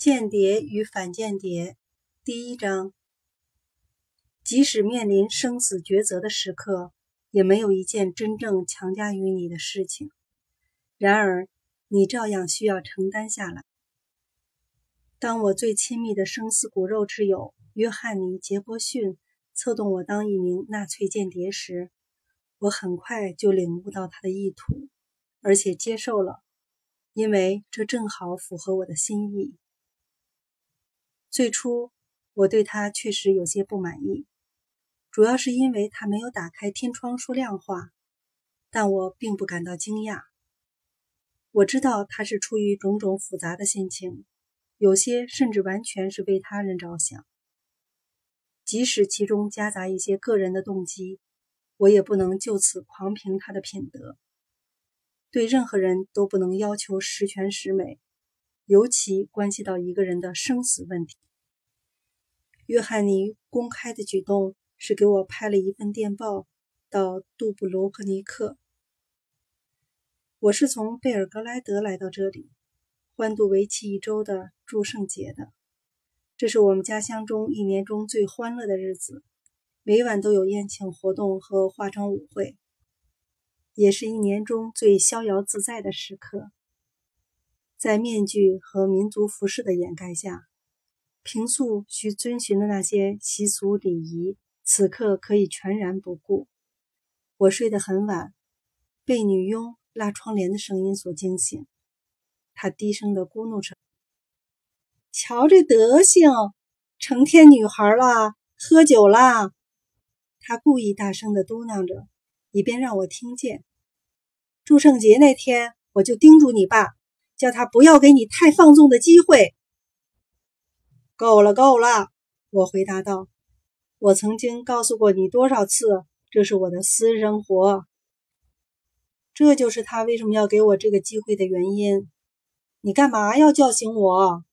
间谍与反间谍，第一章。即使面临生死抉择的时刻，也没有一件真正强加于你的事情。然而，你照样需要承担下来。当我最亲密的生死骨肉之友约翰尼·杰伯逊策动我当一名纳粹间谍时，我很快就领悟到他的意图，而且接受了，因为这正好符合我的心意。最初，我对他确实有些不满意，主要是因为他没有打开天窗说亮话。但我并不感到惊讶。我知道他是出于种种复杂的心情，有些甚至完全是为他人着想。即使其中夹杂一些个人的动机，我也不能就此狂评他的品德。对任何人都不能要求十全十美。尤其关系到一个人的生死问题。约翰尼公开的举动是给我拍了一份电报到杜布罗克尼克。我是从贝尔格莱德来到这里，欢度为期一周的祝圣节的。这是我们家乡中一年中最欢乐的日子，每晚都有宴请活动和化妆舞会，也是一年中最逍遥自在的时刻。在面具和民族服饰的掩盖下，平素需遵循的那些习俗礼仪，此刻可以全然不顾。我睡得很晚，被女佣拉窗帘的声音所惊醒。她低声地咕哝着：“瞧这德行，成天女孩了，喝酒啦！”她故意大声地嘟囔着，以便让我听见。祝圣节那天，我就叮嘱你爸。叫他不要给你太放纵的机会。够了，够了！我回答道：“我曾经告诉过你多少次，这是我的私生活。这就是他为什么要给我这个机会的原因。你干嘛要叫醒我？”